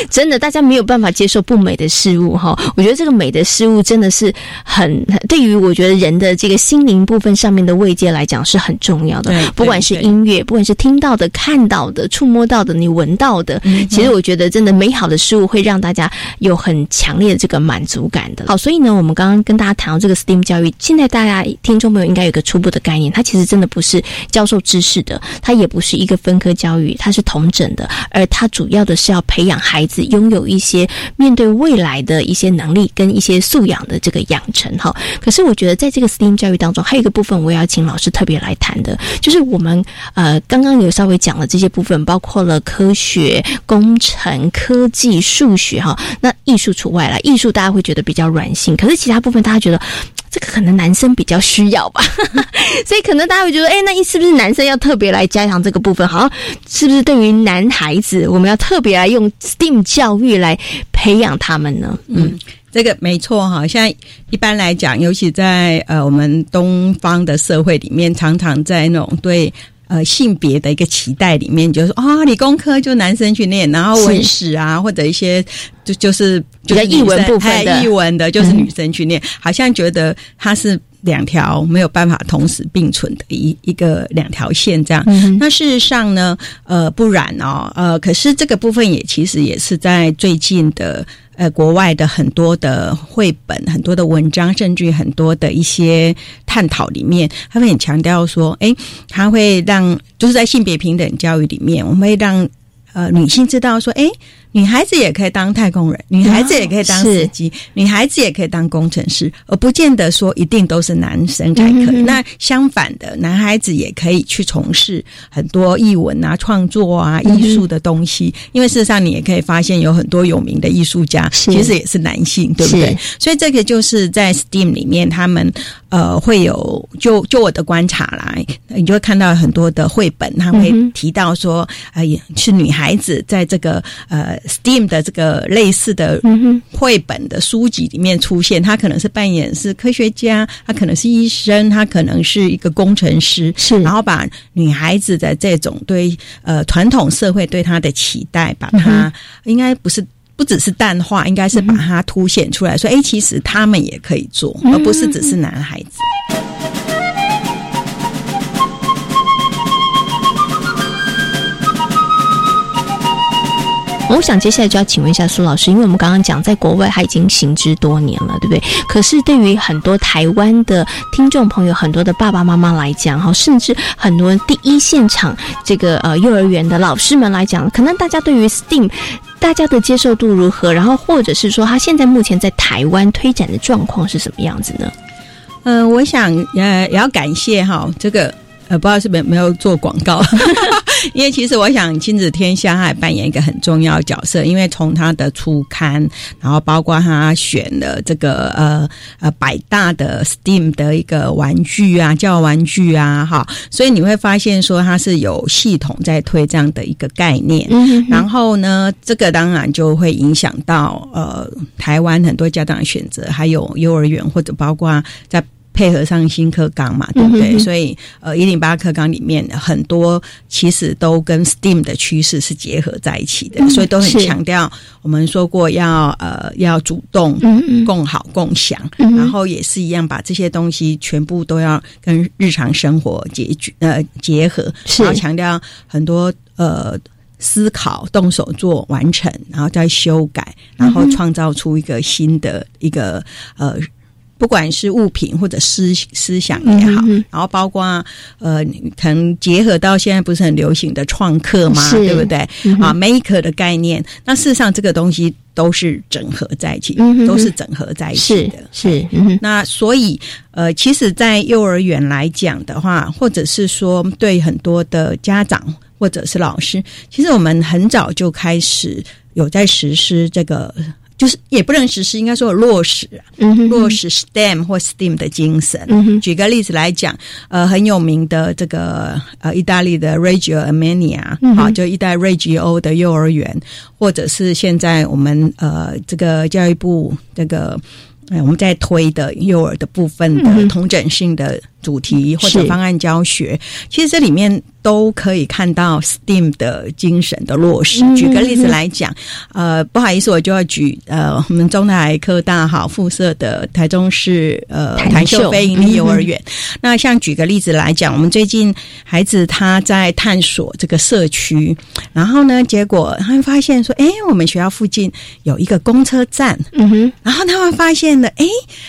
真的，大家没有办法接受不美的事物哈。我觉得这个美的事物真的是很对于我觉得人的这个心灵部分上面的慰藉来讲是很重要的对。不管是音乐，不管是听到的、看到的、触摸到的、你闻到的，嗯其实我觉得真的美好的事物会让大家有很强烈的这个满足感的。好，所以呢，我们刚刚跟大家谈到这个 STEAM 教育，现在大家听众朋友应该有一个初步的概念，它其实真的不是教授知识的，它也不是一个分科教育，它是同整的，而它主要的是要培养孩子拥有一些面对未来的一些能力跟一些素养的这个养成哈。可是我觉得在这个 STEAM 教育当中，还有一个部分我也要请老师特别来谈的，就是我们呃刚刚有稍微讲了这些部分，包括了科学、工程、科技、数学哈，那艺术除外了，艺术大家会觉得比较软性，可是其他部分大家觉得。这个可能男生比较需要吧，[laughs] 所以可能大家会觉得，哎，那是不是男生要特别来加强这个部分？好像是不是对于男孩子，我们要特别来用 STEAM 教育来培养他们呢？嗯，这个没错哈，现在一般来讲，尤其在呃我们东方的社会里面，常常在那种对。呃，性别的一个期待里面，就是说啊、理工科就男生去念，然后文史啊，或者一些就就是就是译文部分译文的，就是女生去念，好像觉得它是两条没有办法同时并存的一一个两条线这样。嗯那事实上呢，呃，不然哦，呃，可是这个部分也其实也是在最近的。呃，国外的很多的绘本、很多的文章，甚至很多的一些探讨里面，他会很强调说，哎，他会让就是在性别平等教育里面，我们会让呃女性知道说，哎，女孩子也可以当太空人，女孩子也可以当司机，女孩子也可以当工程师，而不见得说一定都是男生才可以。那相反的，男孩子也可以去从事很多译文啊、创作啊、艺术的东西，因为事实上你也可以发现有很多有名的艺术家，其实也是男性，对不对？所以这个就是在 STEAM 里面，他们呃会有就就我的观察来，你就会看到很多的绘本，他会提到说，呃，也是女孩子在这个呃。STEAM 的这个类似的绘本的书籍里面出现，他可能是扮演是科学家，他可能是医生，他可能是一个工程师，是，然后把女孩子的这种对呃传统社会对她的期待，把它应该不是。不只是淡化，应该是把它凸显出来，说，哎，其实他们也可以做，而不是只是男孩子。我想接下来就要请问一下苏老师，因为我们刚刚讲在国外他已经行之多年了，对不对？可是对于很多台湾的听众朋友，很多的爸爸妈妈来讲，哈，甚至很多第一现场这个呃幼儿园的老师们来讲，可能大家对于 STEAM 大家的接受度如何？然后或者是说，他现在目前在台湾推展的状况是什么样子呢？嗯、我想呃也要感谢哈这个。呃，不知道是不是没有做广告，[laughs] 因为其实我想亲子天下它也扮演一个很重要的角色，因为从他的初刊，然后包括他选了这个呃呃百大的 STEAM 的一个玩具啊，教玩具啊，哈，所以你会发现说它是有系统在推这样的一个概念，嗯然后呢，这个当然就会影响到呃台湾很多家长的选择，还有幼儿园或者包括在。配合上新课纲嘛，对不对？所以呃，一零八课纲里面很多其实都跟 STEAM 的趋势是结合在一起的，所以都很强调我们说过要呃要主动、共好、共享，然后也是一样把这些东西全部都要跟日常生活结局呃结合，然后强调很多呃思考、动手做、完成，然后再修改，然后创造出一个新的一个呃。不管是物品或者思思想也好，然后包括呃，可能结合到现在不是很流行的创客嘛，对不对？啊，maker 的概念，那事实上这个东西都是整合在一起，都是整合在一起的。是，那所以呃，其实，在幼儿园来讲的话，或者是说对很多的家长或者是老师，其实我们很早就开始有在实施这个。就是也不能实施，应该说落实，嗯落实 STEM 或 STEAM 的精神。举个例子来讲，呃，很有名的这个呃，意大利的 Reggio Emilia 啊，就意大利 Reggio 的幼儿园，或者是现在我们呃这个教育部这个我们在推的幼儿的部分的同整性的主题或者方案教学，其实这里面。都可以看到 STEAM 的精神的落实。举个例子来讲，呃，不好意思，我就要举呃，我们中台科大好附设的台中市呃台秀非营利幼儿园。那像举个例子来讲，我们最近孩子他在探索这个社区，然后呢，结果他们发现说，哎，我们学校附近有一个公车站，嗯哼，然后他们发现了，哎，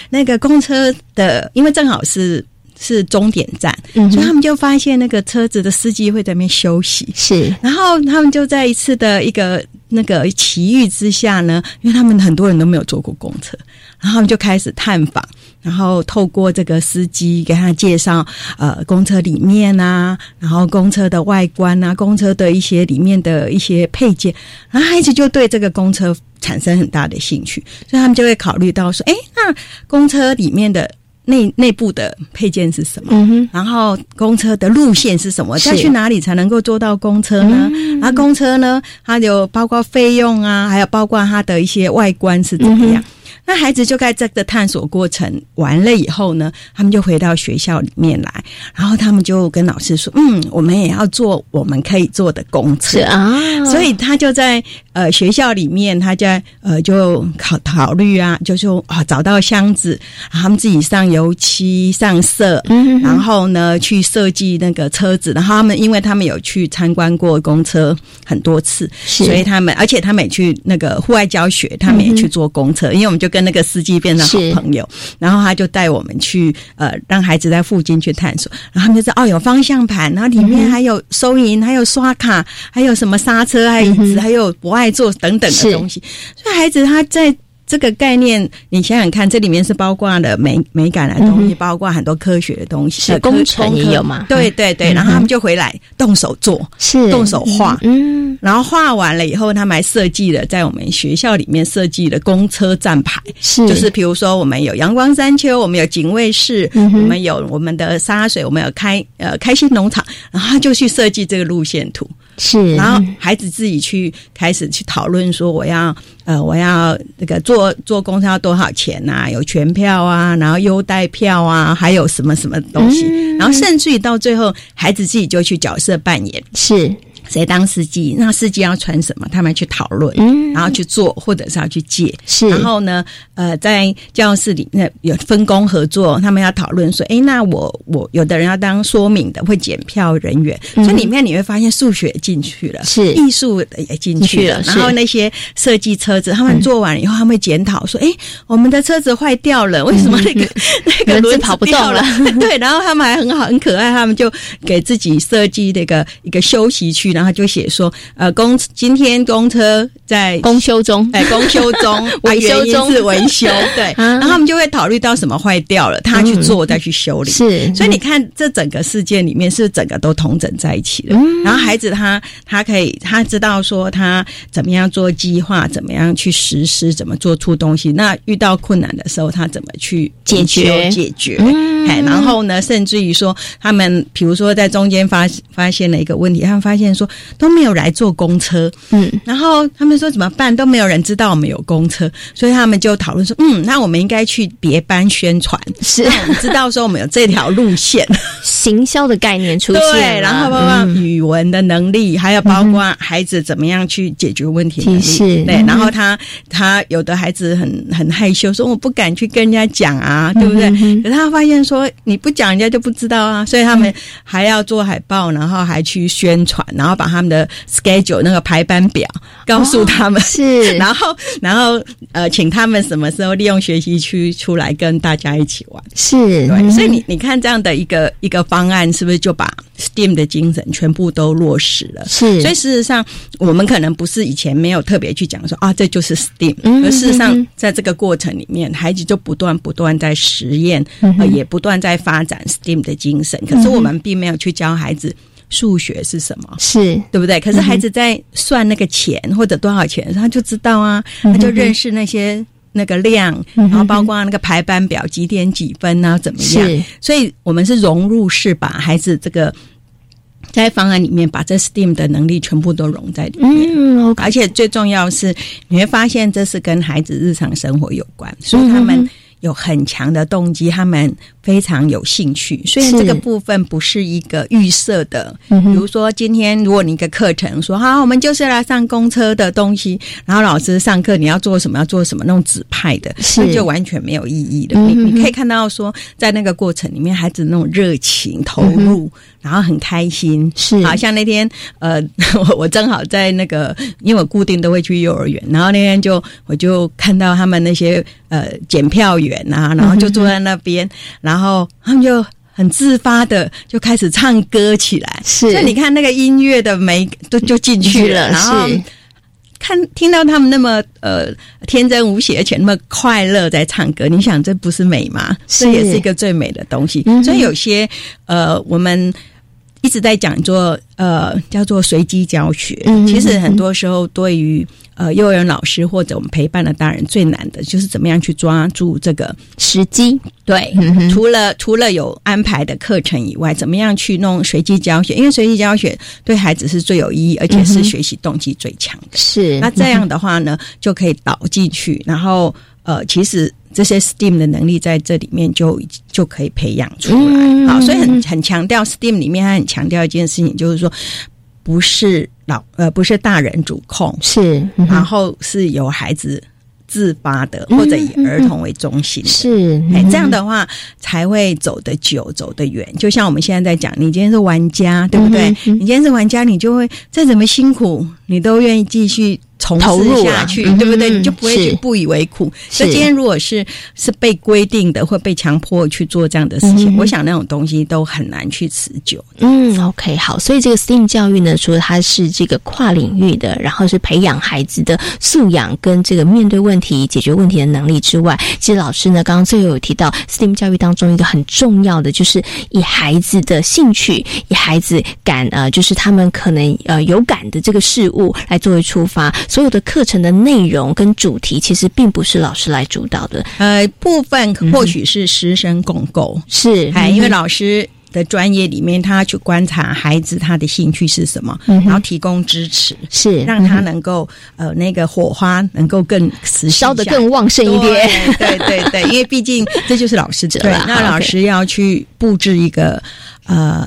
那个公车的，因为正好是。是终点站，所以他们就发现那个车子的司机会在那边休息。是，然后他们就在一次的一个那个奇遇之下呢，因为他们很多人都没有坐过公车，然后他们就开始探访，然后透过这个司机给他介绍呃公车里面啊，然后公车的外观啊，公车的一些里面的一些配件，然后孩子就对这个公车产生很大的兴趣，所以他们就会考虑到说，哎，那公车里面的。内内部的配件是什么？然后公车的路线是什么？再去哪里才能够坐到公车呢？啊，公车呢，它有包括费用啊，还有包括它的一些外观是怎么样？那孩子就在这个探索过程完了以后呢，他们就回到学校里面来，然后他们就跟老师说：“嗯，我们也要做我们可以做的公车啊。”所以他就在呃学校里面，他在呃就考考虑啊，就说啊找到箱子，他们自己上油漆上色，然后呢去设计那个车子。然后他们因为他们有去参观过公车很多次，所以他们而且他们也去那个户外教学，他们也去坐公车，因为我们就。跟那个司机变成好朋友，然后他就带我们去呃，让孩子在附近去探索，然后他们就说哦，有方向盘，然后里面还有收银，还有刷卡，还有什么刹车，还有椅子，还有不爱坐等等的东西，所以孩子他在。这个概念，你想想看，这里面是包括了美美感的东西，包括很多科学的东西，是工程也有嘛？对对对，然后他们就回来动手做，是动手画，嗯，然后画完了以后，他们还设计了在我们学校里面设计的公车站牌，是。就是比如说我们有阳光山丘，我们有警卫室，我们有我们的沙水，我们有开呃开心农场，然后他就去设计这个路线图。是，然后孩子自己去开始去讨论说，我要呃，我要那个坐坐公车要多少钱呐？有全票啊，然后优待票啊，还有什么什么东西？然后甚至于到最后，孩子自己就去角色扮演，是。谁当司机？那司机要穿什么？他们去讨论，然后去做，或者是要去借。是，然后呢？呃，在教室里那有分工合作，他们要讨论说：“哎，那我我有的人要当说明的，会检票人员。”所以里面你会发现数学进去了，是艺术也进去了。然后那些设计车子，他们做完以后，他们会检讨说：“哎，我们的车子坏掉了，为什么那个 [laughs] 那个轮子跑不动了？” [laughs] 对，然后他们还很好，很可爱，他们就给自己设计那个一个休息区。然后就写说，呃，公今天公车在公休中，哎，公休中，[laughs] 维修中是维修，[laughs] 对，然后他们就会考虑到什么坏掉了，他去做再去修理，是，所以你看这整个事件里面是整个都同整在一起了。然后孩子他他可以他知道说他怎么样做计划，怎么样去实施，怎么做出东西。那遇到困难的时候，他怎么去解决解决？哎，然后呢，甚至于说他们比如说在中间发发现了一个问题，他们发现说。说都没有来坐公车，嗯，然后他们说怎么办？都没有人知道我们有公车，所以他们就讨论说，嗯，那我们应该去别班宣传，是。让我们知道说我们有这条路线，行销的概念出现，对，然后包括语文的能力，还有包括孩子怎么样去解决问题能力，对，然后他他有的孩子很很害羞，说我不敢去跟人家讲啊，对不对？可是他发现说你不讲人家就不知道啊，所以他们还要做海报，然后还去宣传，然后把他们的 schedule 那个排班表告诉他们，是，[laughs] 然后然后呃，请他们什么时候利用学习区出来跟大家一起玩，是对，所以你你看这样的一个一个方案，是不是就把 STEAM 的精神全部都落实了？是，所以事实上我们可能不是以前没有特别去讲说啊，这就是 STEAM，而事实上在这个过程里面，孩子就不断不断在实验，呃，也不断在发展 STEAM 的精神。可是我们并没有去教孩子数学是什么，是对不对？可是孩子在算那个钱或者多少钱，他就知道啊，他就认识那些那个量，然后包括那个排班表几点几分啊，怎么样？所以我们是融入式把孩子这个。在方案里面，把这 STEAM 的能力全部都融在里面，嗯，而且最重要是，你会发现这是跟孩子日常生活有关，所以他们有很强的动机，他们非常有兴趣。虽然这个部分不是一个预设的，比如说今天如果你一个课程说好，我们就是来上公车的东西，然后老师上课你要做什么要做什么那种指派的，那就完全没有意义的。你你可以看到说，在那个过程里面，孩子那种热情投入。然后很开心，是好像那天呃，我 [laughs] 我正好在那个，因为我固定都会去幼儿园，然后那天就我就看到他们那些呃检票员啊，然后就坐在那边，然后他们就很自发的就开始唱歌起来，是，所以你看那个音乐的美都就进去了，然后看听到他们那么呃天真无邪而且那么快乐在唱歌，你想这不是美吗？这也是一个最美的东西，所以有些呃我们。一直在讲做呃叫做随机教学，其实很多时候对于呃幼儿园老师或者我们陪伴的大人最难的就是怎么样去抓住这个时机。对，除了除了有安排的课程以外，怎么样去弄随机教学？因为随机教学对孩子是最有意义，而且是学习动机最强的。是那这样的话呢，就可以导进去，然后呃，其实。这些 STEAM 的能力在这里面就就可以培养出来，好，所以很很强调 STEAM 里面，他很强调一件事情，就是说不是老呃不是大人主控，是，然后是由孩子自发的，或者以儿童为中心，是，哎，这样的话才会走得久，走得远。就像我们现在在讲，你今天是玩家，对不对？你今天是玩家，你就会再怎么辛苦，你都愿意继续。从事下去，对不对？你就不会去不以为苦。所以今天如果是是被规定的，或被强迫去做这样的事情，我想那种东西都很难去持久。嗯，OK，好。所以这个 STEAM 教育呢，除了它是这个跨领域的，然后是培养孩子的素养跟这个面对问题、解决问题的能力之外，其实老师呢刚刚最后有提到 STEAM 教育当中一个很重要的，就是以孩子的兴趣、以孩子感呃，就是他们可能呃有感的这个事物来作为出发。所有的课程的内容跟主题，其实并不是老师来主导的，呃，部分或许是师生共构，是，哎，因为老师的专业里面，他去观察孩子他的兴趣是什么，然后提供支持，是让他能够呃那个火花能够更烧得更旺盛一点，对对对，因为毕竟这就是老师责任，[laughs] 那老师要去布置一个呃。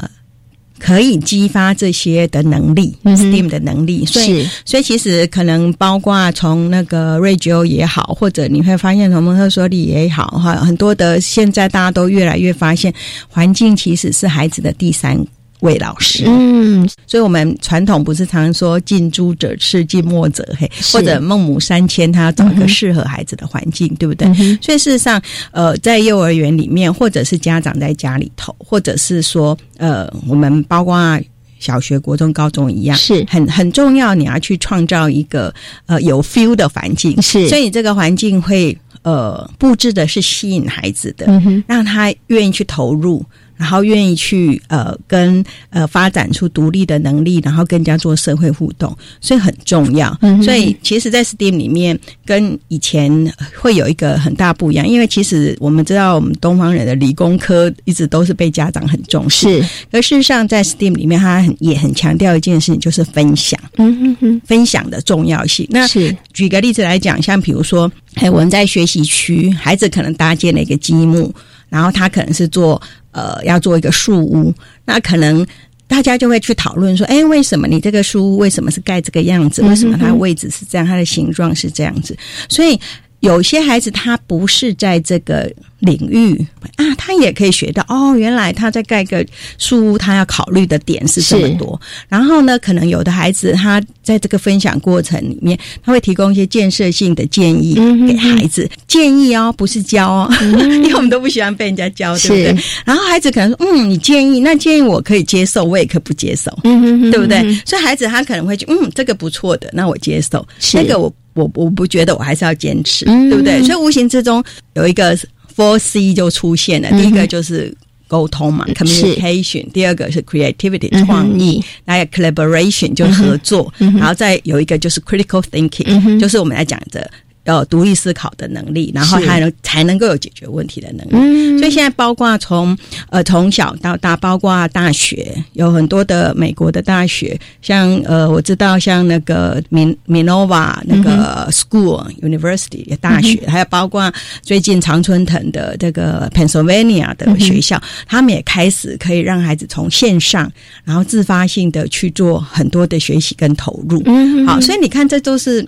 可以激发这些的能力，STEAM 的能力，所以所以其实可能包括从那个 Radio 也好，或者你会发现从蒙特梭利也好，哈，很多的现在大家都越来越发现，环境其实是孩子的第三。魏老师，嗯，所以我们传统不是常说近朱者赤，近墨者黑，或者孟母三迁，他要找一个适合孩子的环境，对不对？所以事实上，呃，在幼儿园里面，或者是家长在家里头，或者是说，呃，我们包括小学、国中、高中一样，是很很重要。你要去创造一个呃有 feel 的环境，是，所以这个环境会呃布置的是吸引孩子的，让他愿意去投入。然后愿意去呃跟呃发展出独立的能力，然后更加做社会互动，所以很重要。所以其实，在 STEAM 里面跟以前会有一个很大不一样，因为其实我们知道，我们东方人的理工科一直都是被家长很重视，是。而事实上，在 STEAM 里面，他很也很强调一件事情，就是分享。嗯哼哼，分享的重要性。那是举个例子来讲，像比如说，哎，我们在学习区，孩子可能搭建了一个积木，然后他可能是做呃要做一个树屋，那可能大家就会去讨论说，哎，为什么你这个树屋为什么是盖这个样子？为什么它的位置是这样？它的形状是这样子？所以。有些孩子他不是在这个领域啊，他也可以学到哦。原来他在盖个树屋，他要考虑的点是这么多。然后呢，可能有的孩子他在这个分享过程里面，他会提供一些建设性的建议给孩子。建议哦，不是教哦，[laughs] 因为我们都不喜欢被人家教，对不对？然后孩子可能说：“嗯，你建议，那建议我可以接受，我也可以不接受，嗯对不对？”所以孩子他可能会去：“嗯，这个不错的，那我接受。那个我。”我我不觉得，我还是要坚持，对不对？所以无形之中有一个 four C 就出现了。第一个就是沟通嘛，communication；第二个是 creativity 创意，还有 collaboration 就合作，然后再有一个就是 critical thinking，就是我们来讲的。要独立思考的能力，然后还能才能够有解决问题的能力。所以现在包括从呃从小到大，包括大学，有很多的美国的大学，像呃我知道像那个 Min Minova 那个 School University 大学，还有包括最近常春藤的这个 Pennsylvania 的学校，他们也开始可以让孩子从线上，然后自发性的去做很多的学习跟投入。好，所以你看，这都是。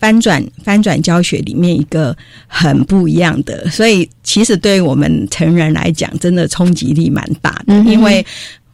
翻转翻转教学里面一个很不一样的，所以其实对于我们成人来讲，真的冲击力蛮大的，因为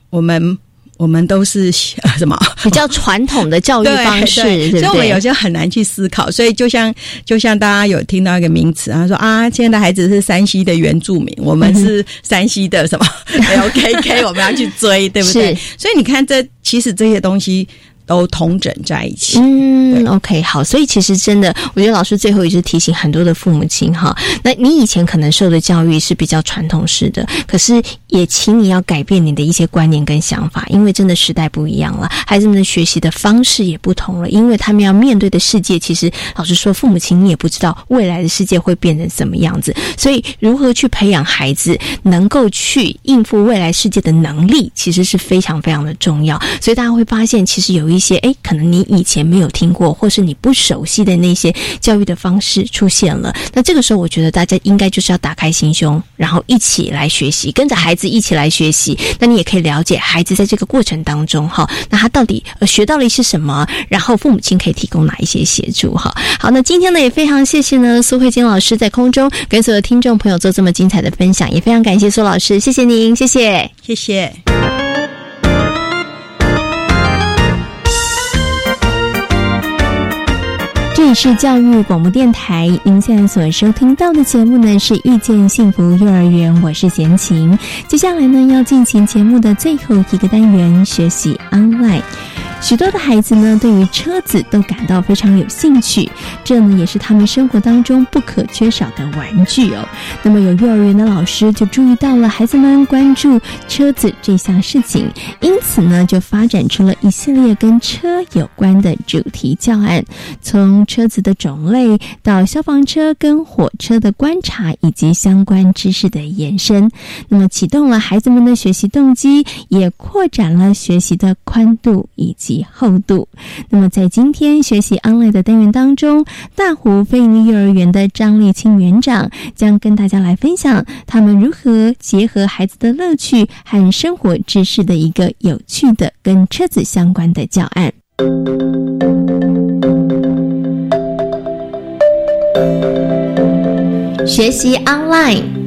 我们我们都是 [laughs] 什么比较传统的教育方式，所以我们有些很难去思考。所以就像就像大家有听到一个名词，他说啊，现在的孩子是山西的原住民，我们是山西的什么 L K K，我们要去追，对不对？所以你看，这其实这些东西。都同整在一起。嗯，OK，好，所以其实真的，我觉得老师最后一直提醒很多的父母亲哈，那你以前可能受的教育是比较传统式的，可是也请你要改变你的一些观念跟想法，因为真的时代不一样了，孩子们的学习的方式也不同了，因为他们要面对的世界，其实老实说，父母亲你也不知道未来的世界会变成什么样子，所以如何去培养孩子能够去应付未来世界的能力，其实是非常非常的重要。所以大家会发现，其实有一一些哎，可能你以前没有听过，或是你不熟悉的那些教育的方式出现了。那这个时候，我觉得大家应该就是要打开心胸，然后一起来学习，跟着孩子一起来学习。那你也可以了解孩子在这个过程当中，哈，那他到底学到了一些什么？然后父母亲可以提供哪一些协助？哈，好，那今天呢也非常谢谢呢苏慧金老师在空中跟所有听众朋友做这么精彩的分享，也非常感谢苏老师，谢谢您，谢谢，谢谢。这里是教育广播电台，您现在所收听到的节目呢是遇见幸福幼儿园，我是贤琴。接下来呢要进行节目的最后一个单元，学习 online。许多的孩子呢，对于车子都感到非常有兴趣，这呢也是他们生活当中不可缺少的玩具哦。那么有幼儿园的老师就注意到了孩子们关注车子这项事情，因此呢就发展出了一系列跟车有关的主题教案，从车子的种类到消防车跟火车的观察以及相关知识的延伸，那么启动了孩子们的学习动机，也扩展了学习的宽度以及。及厚度。那么，在今天学习 online 的单元当中，大湖非营利幼儿园的张立清园长将跟大家来分享他们如何结合孩子的乐趣和生活知识的一个有趣的跟车子相关的教案。学习 online。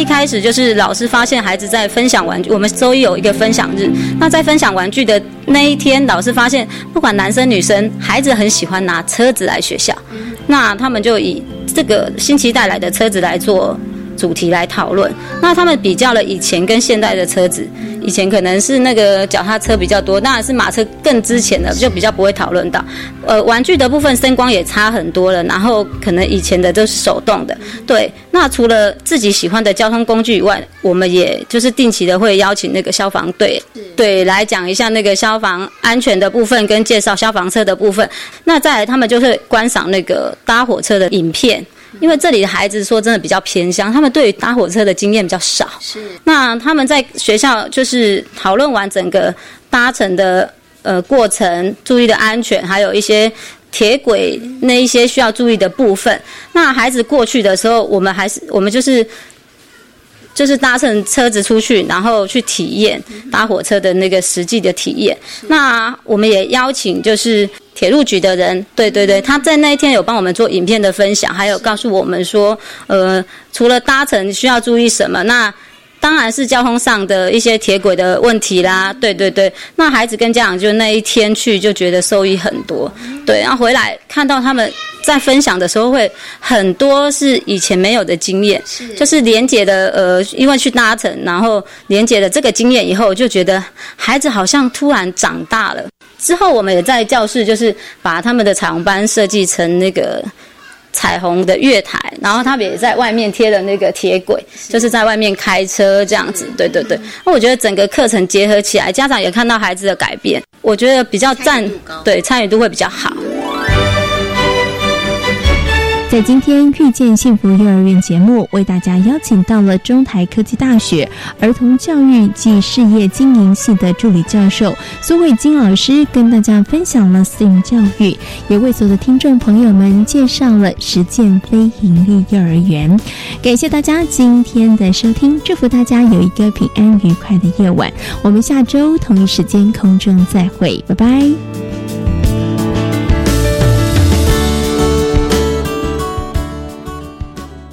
一开始就是老师发现孩子在分享玩具，我们周一有一个分享日。那在分享玩具的那一天，老师发现不管男生女生，孩子很喜欢拿车子来学校。那他们就以这个星期带来的车子来做主题来讨论。那他们比较了以前跟现代的车子，以前可能是那个脚踏车比较多，当然是马车更之前的就比较不会讨论到。呃，玩具的部分声光也差很多了，然后可能以前的都是手动的。对，那除了自己喜欢的交通工具以外，我们也就是定期的会邀请那个消防队，对，来讲一下那个消防安全的部分跟介绍消防车的部分。那再来，他们就是观赏那个搭火车的影片。因为这里的孩子说真的比较偏乡，他们对于搭火车的经验比较少。是。那他们在学校就是讨论完整个搭乘的呃过程，注意的安全，还有一些铁轨那一些需要注意的部分。那孩子过去的时候，我们还是我们就是就是搭乘车子出去，然后去体验搭火车的那个实际的体验。那我们也邀请就是。铁路局的人，对对对，他在那一天有帮我们做影片的分享，还有告诉我们说，呃，除了搭乘需要注意什么，那当然是交通上的一些铁轨的问题啦。对对对，那孩子跟家长就那一天去就觉得受益很多，对，然后回来看到他们在分享的时候，会很多是以前没有的经验，就是连接的呃，因为去搭乘，然后连接了这个经验以后，就觉得孩子好像突然长大了。之后，我们也在教室，就是把他们的彩虹班设计成那个彩虹的月台，然后他们也在外面贴了那个铁轨，就是在外面开车这样子。对对对，那我觉得整个课程结合起来，家长也看到孩子的改变，我觉得比较赞，对参与度会比较好。在今天遇见幸福幼儿园节目，为大家邀请到了中台科技大学儿童教育暨事业经营系的助理教授苏慧金老师，跟大家分享了 STEAM 教育，也为所有的听众朋友们介绍了实践非盈利幼儿园。感谢大家今天的收听，祝福大家有一个平安愉快的夜晚。我们下周同一时间空中再会，拜拜。